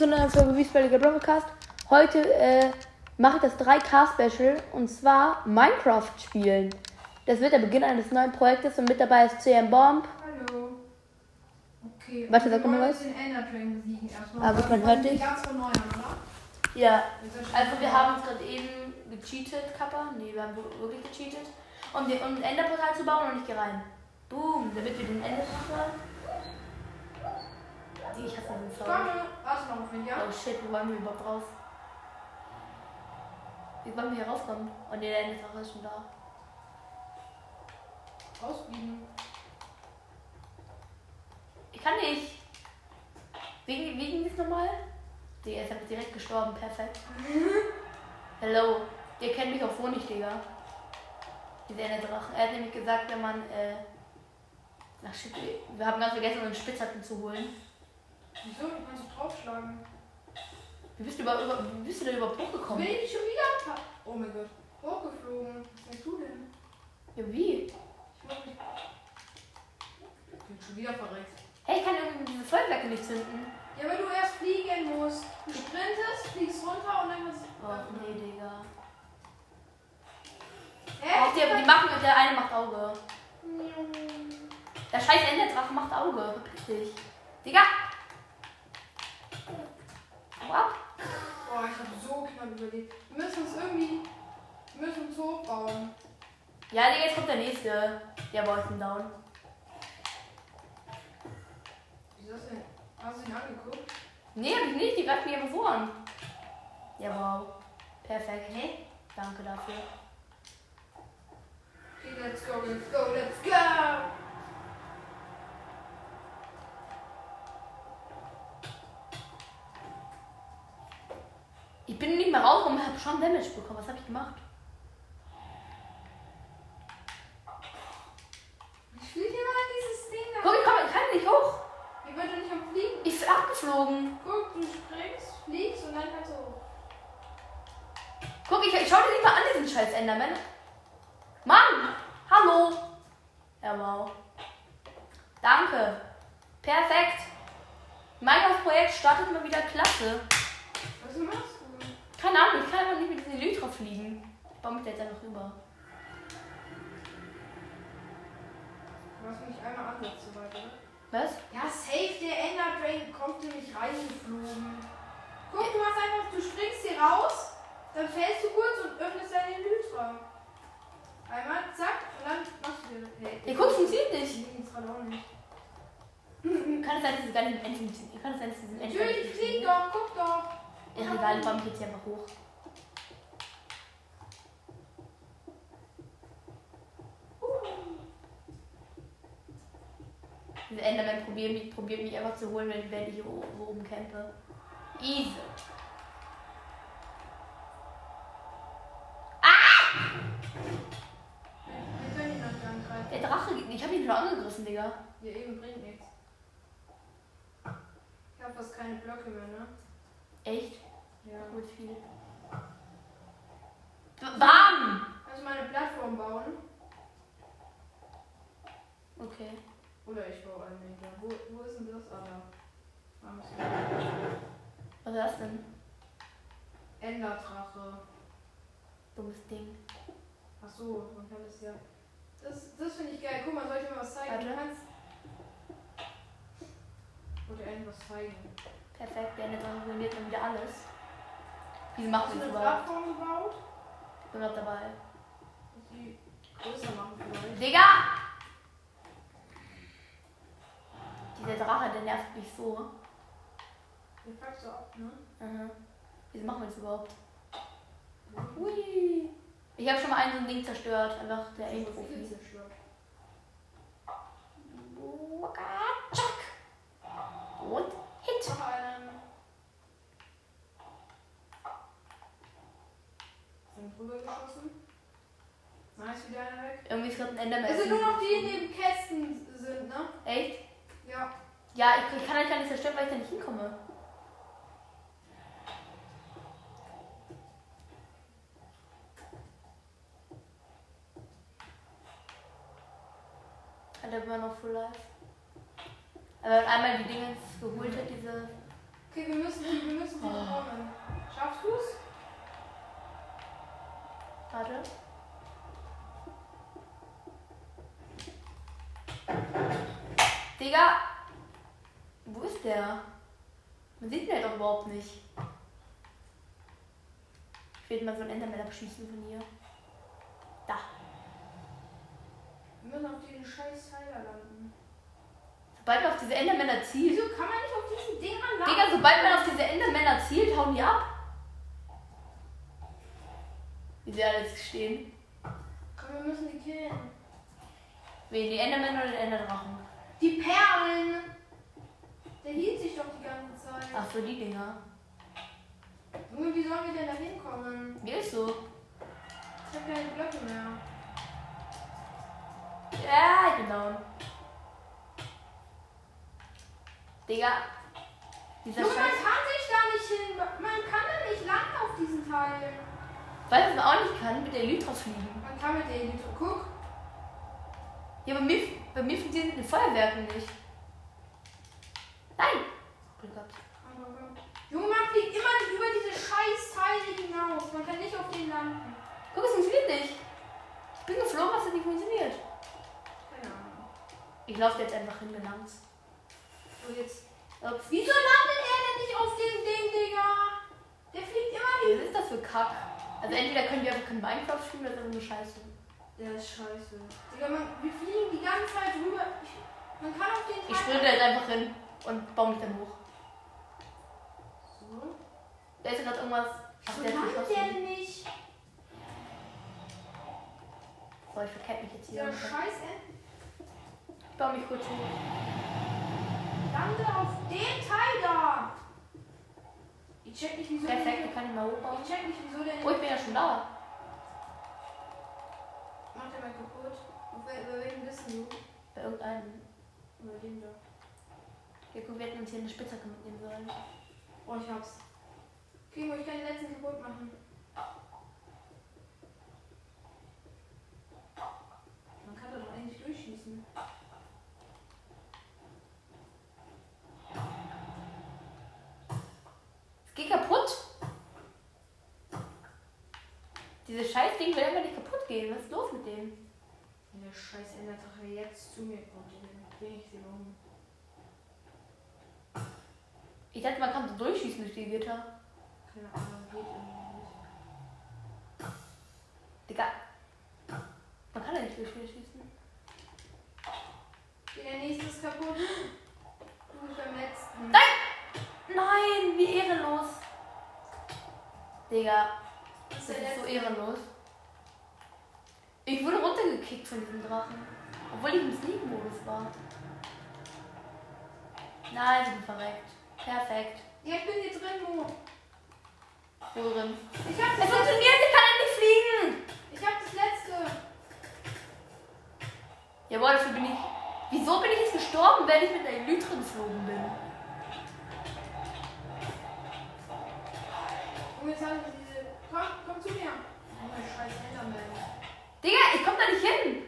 zu einer Folge Wiesbadener Broadcast. Heute äh, mache ich das 3K-Special und zwar Minecraft spielen. Das wird der Beginn eines neuen Projektes und mit dabei ist CM Bomb. Hallo. Okay. Warte, sag mal was. Aber man Wir hört dich. Ja, also wir haben uns gerade eben gecheatet, Kappa. Nee, wir haben wirklich gecheatet. Um, den, um ein Enderportal zu bauen und ich gehe rein. Boom, damit wir den Ender machen. Ich hasse den Sound. Komm, warte noch auf mich, ja? Oh shit, wo wollen wir überhaupt raus? Wie wollen wir hier rauskommen? Oh ne, der Enderdrache ist schon da. Ausbiegen. Ich kann nicht. Wegen, wegen ist nochmal? Digga, ist einfach direkt gestorben. Perfekt. Hello. Ihr kennt mich auch so nicht, Digga. Dieser Enderdrachen. Er hat nämlich gesagt, wenn man, äh. Ach shit, wir haben ganz vergessen, uns Spitzhacken zu holen. Wieso? Du kannst doch draufschlagen. Wie bist du, über, über, wie bist du denn überhaupt Bin hochgekommen? ich schon wieder? Oh mein Gott. Hochgeflogen. Was denkst du denn? Ja, wie? Ich mach mich. Ich bin schon wieder verreckt. Hey, ich kann irgendwie diese Feuerwerke nicht zünden. Ja, weil du erst fliegen musst. Du sprintest, fliegst runter und dann kannst du. Oh, nee, Digga. Hä? Auch die, die machen, der eine macht Auge. Der scheiß Enderdrache macht Auge. Dich. Digga! Ab! Boah, ich hab so knapp überlebt. Wir müssen uns irgendwie. Wir müssen uns hochbauen. Ja, Digga, jetzt kommt der nächste. Der war ihn down. Wieso ist denn? Hast du ihn angeguckt? Nee, hab ich nicht. Die greift mich einfach an. Ja, wow. Perfekt. Hey, danke dafür. Okay, let's go, let's go, let's go! Ich bin nicht mehr rausgekommen, hab schon Damage bekommen. Was hab ich gemacht? Ich fliege immer an dieses Ding. Guck, ich, komm, ich kann nicht hoch. Ich doch nicht am Fliegen. Ich bin abgeflogen. Guck, du springst, fliegst und dann kannst du hoch. Guck, ich, ich schau dir nicht mal an, diesen scheiß Enderman. Mann! Hallo! Ja, wow. Danke. Perfekt. Mein Projekt startet mal wieder klasse. Was machst du? Keine Ahnung, ich kann einfach nicht mit diesem Elytra fliegen. Ich baue mich da jetzt einfach rüber. Du hast mich einmal anders zu weit, oder? Was? Ja, safe, der Ender Dragon kommt nämlich reingeflogen. Guck, du hast einfach, du springst hier raus, dann fällst du kurz und öffnest deine Elytra. Einmal, zack, und dann machst du dir. Hey, Ihr guckt, funktioniert nicht. Ich liege gerade auch nicht. Kann es sein, dass es gar nicht im End Kann es sein, dass es im End Natürlich, flieg doch, guck doch. Baue mich jetzt hier einfach hoch. Diese Enderman probiert mich, probiert mich einfach zu holen, wenn, wenn ich hier oben campe. Easy. Wir können ihn noch gar nicht greifen. Der Drache, ich habe ihn schon angegriffen, Digga. Ja, eben bringt nichts. Ich habe fast keine Blöcke mehr, ne? Echt? Ja. Gut viel. Bam! Kannst du mal eine Plattform bauen? Okay. Oder ich baue eine. Wo, wo ist denn das? Ah, da. Ah, muss Was ist das denn? Enderdrache. Dummes Ding. Ach so, man kann das ja. Das, das finde ich geil. Guck mal, soll ich mal was zeigen? Warte. Du kannst. Dir irgendwas zeigen. Perfekt, der Enderdrache ruiniert dann wieder alles. Wie Hast machen du eine? Plattform gebaut? Ich bin gerade dabei. Die größer machen vielleicht. Digga! Dieser Drache, der nervt mich so. Den packst du ab, ne? Aha. Wieso machen wir das überhaupt? Hui! Ich habe schon mal ein so ein Ding zerstört. Einfach der Aim-Profi. zerstört. Tschack! Und Hit! Noch einen. Sind drüber geschossen. Nice, wieder einer weg. Irgendwie ist gerade ein Enderman. Es sind nur noch die, die in den Kästen sind, ne? Echt? Ja. Ja, ich, kann halt gar nicht zerstören, weil ich da nicht hinkomme. Hat er immer noch Full Life. Aber wenn einmal die Dinge geholt hat, diese Okay, wir müssen wir müssen sie Oh. Schaffst du's? Warte. Digga! Wo ist der? Man sieht ihn halt auch überhaupt nicht. Ich will mal so einen Enderman abschießen von hier. Da. Wir müssen auf diesen scheiß Pfeiler landen. Sobald man auf diese Endermänner zielt. Wieso kann man nicht auf diesen Dingern landen? Digga, sobald man auf diese Endermänner zielt, hauen die ab. Wie sie alle jetzt stehen. Komm, wir müssen die killen. Wen, die Endermänner oder die Enderdrachen? Die Perlen! Der hielt sich doch die ganze Zeit. Ach so, die Dinger. Junge, wie sollen wir denn da hinkommen? Wie ist so? Ich hab keine Blöcke mehr. Ja, down. Digga. Dieser Junge, man kann sich da nicht hin. Man kann da nicht landen auf diesen Weil man auch nicht kann, mit der Elytras fliegen. Man kann mit der Elite. Guck. Ja, bei mir, bei mir funktionieren die Feuerwerke nicht. Nein! Glück gehabt. Junge, man fliegt immer nicht über diese scheiß Teile hinaus. Man kann nicht auf den landen. Guck, es funktioniert nicht. Ich bin geflogen, was hat nicht funktioniert. Keine Ahnung. Ich laufe jetzt einfach hingelangt. So, jetzt. Ups. Wieso landet er denn nicht auf dem Ding, Digga? Der fliegt immer Was ist das für Kack? Also entweder können wir einfach kein Minecraft spielen oder einfach nur Scheiße. Der ist scheiße. Digga, man, wir fliegen die ganze Zeit rüber. Ich, man kann auf den Ich sprinte jetzt einfach hin und baue mich dann hoch. So. Da ist gerade irgendwas. Ach, der landet der nicht? Boah, ich verkehrt mich jetzt hier. Dieser scheiß Ent Ich baue mich kurz hoch. lande auf den Teil da. Ich check nicht, wieso Perfekt, ich kann ihn mal hochbauen. Ich check nicht, wieso der Oh, ich bin ja schon da. Macht der mal kaputt? Über welchen bist du? Bei irgendeinem. Über den da. Ja, guck, wir hätten uns hier eine Spitzhacke mitnehmen sollen. Oh, ich hab's. Kimo, ich kann den letzten kaputt machen. Man kann da doch eigentlich durchschießen. Es geht kaputt. Dieses scheiß Ding will einfach nicht kaputt gehen. Was ist los mit dem? Der scheiß Enderdrache jetzt zu mir kommt, dann bring ich sie um. Ich dachte, man kann so durchschießen durch die Gitter. Keine Ahnung, geht irgendwie nicht. Digga. Man kann ja nicht durch die schießen. Okay, der nächste ist kaputt. Du bist beim letzten. Nein! Nein, wie ehrenlos. Digga, Das ist so ehrenlos. Ich wurde runtergekickt von diesem Drachen. Obwohl ich im Sneak-Modus war. Nein, ich bin verreckt. Perfekt. Ja, ich bin hier drin, Mo. Wo drin? Ich hab Es das, letzte. funktioniert, ich kann endlich fliegen! ich hab das letzte. Jawohl, dafür bin ich. Wieso bin ich jetzt gestorben, wenn ich mit der Elytra geflogen bin? Und jetzt habe ich diese. Komm, komm zu mir. Oh, mein scheiß Enderman. Digga, ich komm da nicht hin!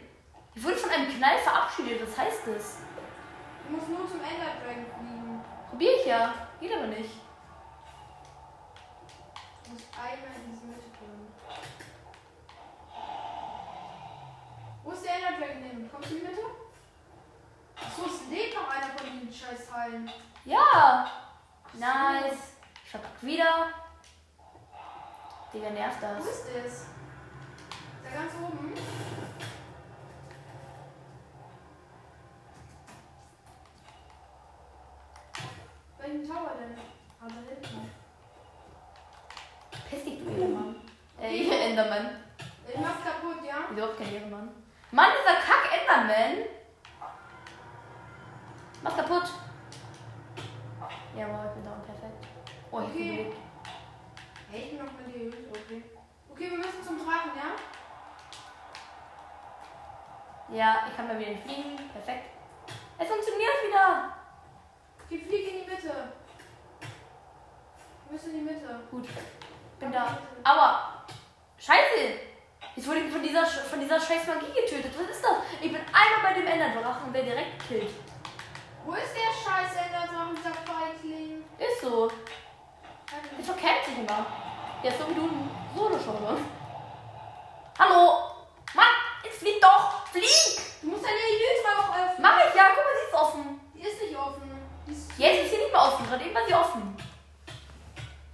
Ich wurde von einem Knall verabschiedet, was heißt das? Du musst nur zum Ender Dragon fliegen. Probier ich ja. Geht aber nicht. Du musst einmal in diese Mitte kommen. Wo ist der Ender Dragon hin? Kommst du in die Mitte? Achso, es lebt noch einer von diesen scheiß Teilen. Ja! Nice. Ich verpack wieder. Digga, nervt Wo das. ist es? Ist er ganz oben? Welchen Tower denn? Ah, da hinten. Piss dich, du Ehrenmann. Äh, Enderman. Ich mach's kaputt, ja? Wieso auch kein Ehrenmann? Mann, dieser Kack Enderman! Mach's kaputt! Jawohl, ich bin down, perfekt. Oh, ich Okay. bin belegt. Ich bin noch mit dir. Okay. Okay, wir müssen zum Drachen, ja? Ja, ich kann mal wieder fliegen. Perfekt. Es funktioniert wieder! Okay, flieg in die Mitte. Wir müssen in die Mitte. Gut, bin da. Aber, scheiße! Jetzt wurde ich von dieser, von dieser scheiß Magie getötet. Was ist das? Ich bin einmal bei dem Enderdrachen und werde direkt gekillt. Wo ist der scheiß Enderdrachen, dieser Feigling? Ist so. Der verkennt sich immer. Ist so wie du ein Solo-Schauer. Hallo! Mann, jetzt flieg doch! Flieg! Du musst deine Elytra auch öffnen. Mach ich ja, guck mal, sie ist offen. Die ist nicht offen. Ist Jetzt ist sie nicht mehr offen, gerade eben war sie offen.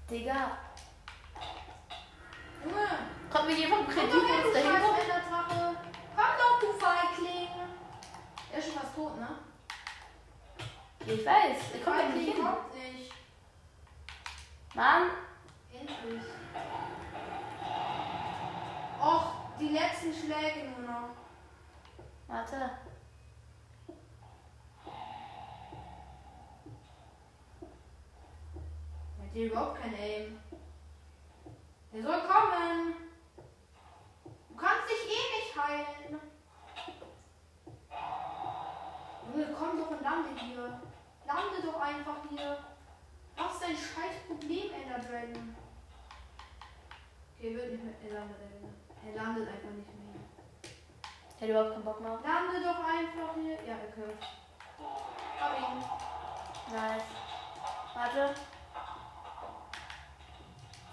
Digga, Junge. kommt mir jemand Komm Kredit, du dahin. Komm doch, du Feigling. Er ist schon fast tot, ne? Ich weiß, ich komme nicht hin. kommt nicht. Mann, Endlich. Die letzten Schläge nur noch. warte. Hat hier überhaupt kein Aim. Der soll kommen. Du kannst dich eh nicht heilen. Junge, komm doch und lande hier. Lande doch einfach hier. Was ist dein scheiß Problem, Ender Dragon? Okay, wird nicht mehr. Er landet, er landet einfach nicht mehr. Ich hätte überhaupt keinen Bock mehr. Lande doch einfach hier. Ja, köpft. Hab ihn. Nice. Warte.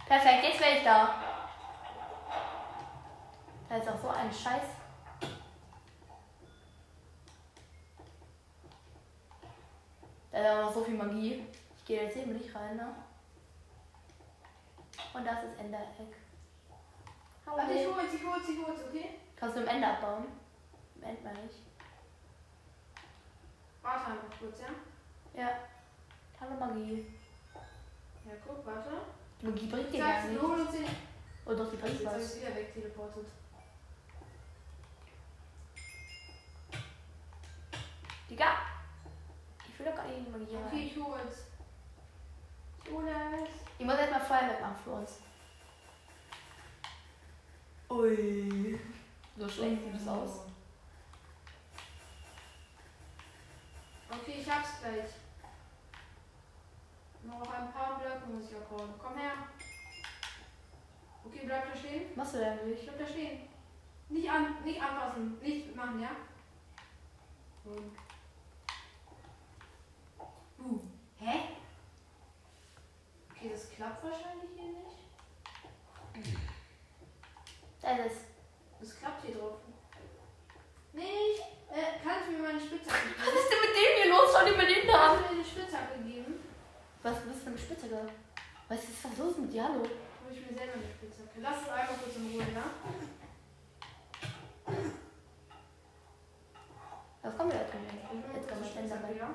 Perfekt, jetzt wäre ich da. Da ist auch so ein Scheiß. Da ist auch noch so viel Magie. Ich gehe jetzt eben nicht rein, ne? Und das ist Endereck. Warte, ich hol's, ich hol's, ich hol's, okay? Kannst du im Ende abbauen? Im End meine ich. Warte einfach kurz, ja? Ja. Keine Magie. Ja, guck, warte. Die Magie bringt dir gar nichts. holen uns den. Oh doch, die bringt Jetzt was. ich's wieder wegteleportet. Digga! Ich will doch gar nicht in die Magie rein. Okay, ich hol's. Ich hole es. Ich muss erstmal Feuer wegmachen für uns. Ui. So schlecht sieht es aus. Okay, ich hab's gleich. Noch ein paar Blöcke muss ich abbauen. Komm her. Okay, bleib da stehen. Was machst du denn eigentlich? Bleib da stehen. Nicht, an, nicht anfassen. Nicht machen, ja? Und. Uh. Hä? Okay, das klappt wahrscheinlich hier nicht. Da ist es. Das klappt hier drauf. Nicht. Äh, kannst du mir meine Spitzhacke geben? Was ist denn mit dem hier los? Schau dir mal den da an. Kannst du mir die Spitzhacke geben? Was, was für eine Spitzhacke? Was ist was los mit dir? Hallo? Hol ich mir selber eine Spitzhacke. Lass es einmal kurz in Ruhe, ja? Was kommt da drin? Jetzt eine man Spitzhacke, ändern. ja?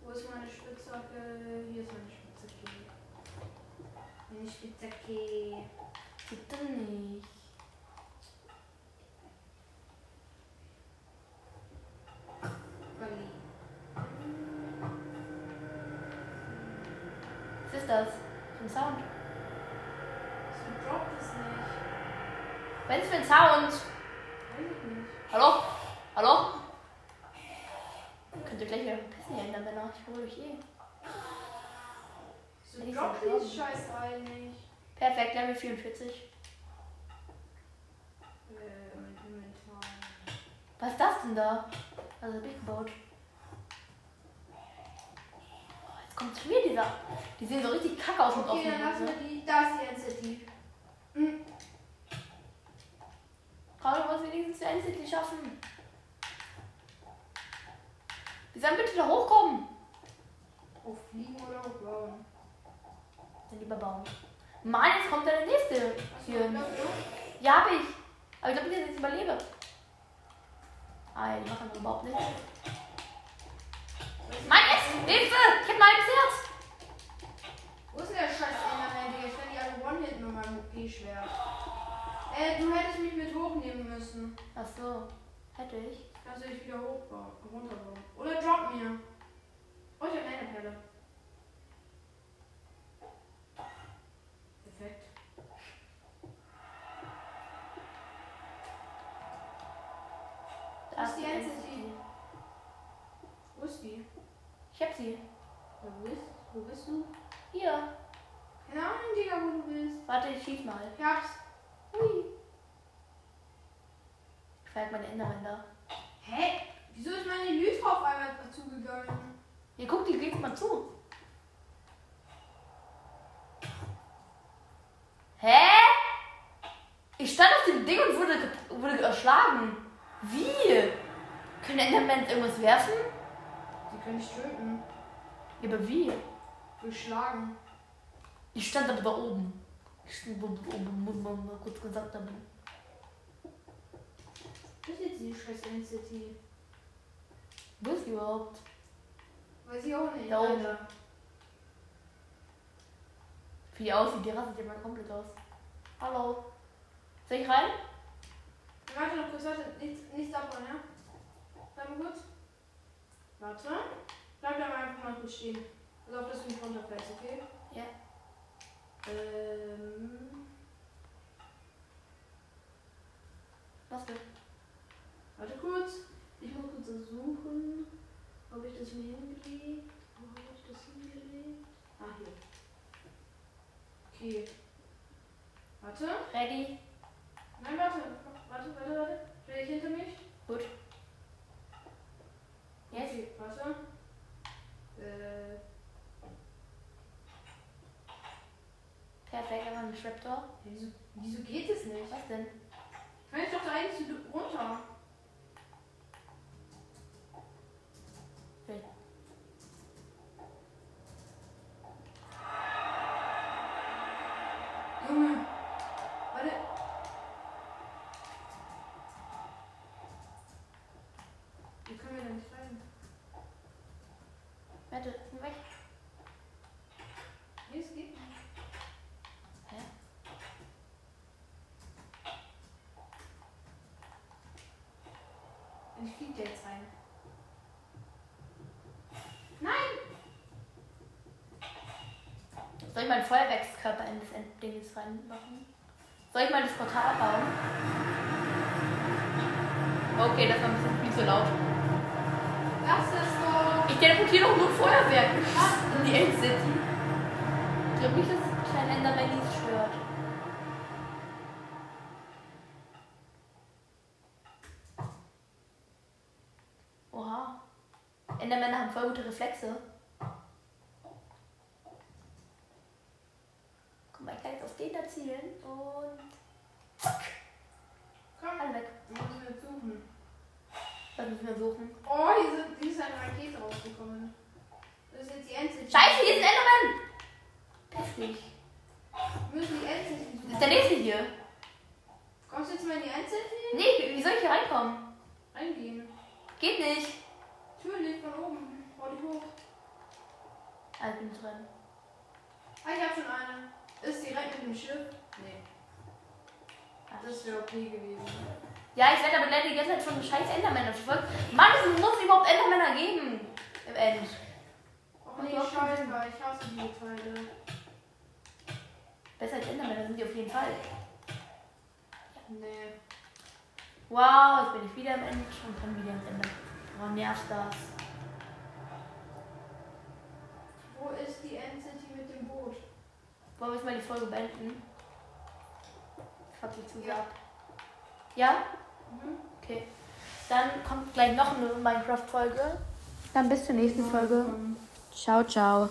Wo ist meine Spitzhacke? Hier ist meine Spitzhacke. Meine Spitzhacke. Bitte nicht. Was ist das? Für ein Sound? So droppt es nicht. Was ist für ein Sound? Weiß ich nicht. Hallo? Hallo? Könnt ihr gleich wieder pissen hier ändern, Männer. Ich hole euch eh. So droppt dieses scheiß Ei nicht. Perfekt, Level 44. Äh, mein Inventar. Was ist das denn da? Also hab ich gebaut. Oh, jetzt kommt schon wieder dieser. Die sehen so richtig kacke aus Okay, offenen dann lassen Augen, wir ne? die. Da ist die NCT. Hm. Paul, du musst wenigstens die Endcity schaffen. Wir sollen bitte da hochkommen. Hochfliegen oder hochbauen? Dann lieber bauen. Mann, jetzt kommt der nächste. Hier. Ja, hab ich. Aber ich glaube nicht, dass ich überlebe. Ah, ja, die machen überhaupt nichts. Mann, jetzt! Hilfe! Ich hab ein halbes Herz! Wo ist denn der scheiß Enderman, Digga? Ich kann die alle One-Hitten mit meinem OP-Schwert. Äh, du hättest mich mit hochnehmen müssen. Ach so. Hätte ich. Kannst du dich wieder hochbauen, runterbauen. Oder drop mir. Oh, ich hab eine Enderperle. Da ist die. Endcity? Wo ist die? Ich hab sie. Ja, wo bist, wo bist du? Hier. Keine Ahnung, Digga, wo du bist. Warte, ich schieß mal. Ich hab's. Hui. Ich verhalte meine Enderman da. Hä? Wieso ist meine Lytra auf einmal dazugegangen? Hier, guck, die geht's mal zu. Hä? Ich stand auf dem Ding und wurde, wurde erschlagen. Wie? Können Endermans irgendwas werfen? Die können dich töten. Ja, aber wie? Durchschlagen. Ich stand aber da oben. Ich stand oben, oben, muss man mal kurz gesagt haben. Was ist jetzt die scheiß NCT? Wo ist die überhaupt? Weiß ich auch nicht. Da oben. Wie die aussieht, die rastet ja mal komplett aus. Hallo. Soll ich rein? Warte noch kurz, warte. Nichts, nichts abbauen, ja? Warte mal kurz. Warte. Bleib da mal einfach mal kurz stehen. Pass auf, dass du nicht runterfällst, okay? Ja. Ähm. Was denn? Warte kurz. Ich muss kurz suchen, ob ich das mir hingelegt Wo habe ich das hingelegt? Ah, hier. Okay. Warte. Ready? Nein, warte. Warte, warte, warte. Stell dich hinter mich. Gut. Jetzt? Okay, warte. Äh, Perfekt, einfach ein Trapdoor. wieso, wieso geht es nicht? Was denn? Kann ich doch da eigentlich runter? Okay. Junge. Warte. Wie können wir da nicht rein? Warte, komm weg. Nee, es geht nicht. Hä? Ich flieg da jetzt rein. Nein! Soll ich meinen Feuerwerkskörper in das Enddinges reinmachen? Soll ich mal das Portal bauen? Okay, das war ein bisschen viel zu laut. Doch! Ich teleportiere doch nur Feuerwerk in die End-City. Ich glaube nicht, dass das kleine Enderman stört. Oha. Endermänner haben voll gute Reflexe. Guck mal, ich kann jetzt auf den da zielen und Komm, alle weg. wir müssen jetzt suchen. Müssen wir suchen. Oh, hier, sind, hier ist eine Rakete rausgekommen. Das ist jetzt die Endzeit. Scheiße, hier ist ein Enderman! Heftig. Wir müssen die Endzeit Das ist suchen. der nächste hier. Kommst du jetzt mal in die Endzeit Nee, wie soll ich hier reinkommen? reingehen? Geht nicht. Natürlich, von oben. Hau die hoch. Ah, ich bin drin. Ah, ich hab schon eine. Ist direkt mit dem Schiff? Nee. Das wäre okay gewesen. Ja, ich werde aber leider die ganze Zeit von scheiß Endermänner verfolgt. Mann, es muss überhaupt Endermänner geben. Im End. Oh nee, scheiße, ich hasse diese Teile. Besser als Endermänner sind die auf jeden Fall. Nee. Wow, jetzt bin ich wieder am Ende und kann wieder ins Ende. Oh, nervt das. Wo ist die Endzity mit dem Boot? Wollen wir jetzt mal die Folge beenden? Fuck die Zusage. Ja. Ja? Mhm. Okay. Dann kommt gleich noch eine Minecraft-Folge. Dann bis zur nächsten Folge. Ciao, ciao.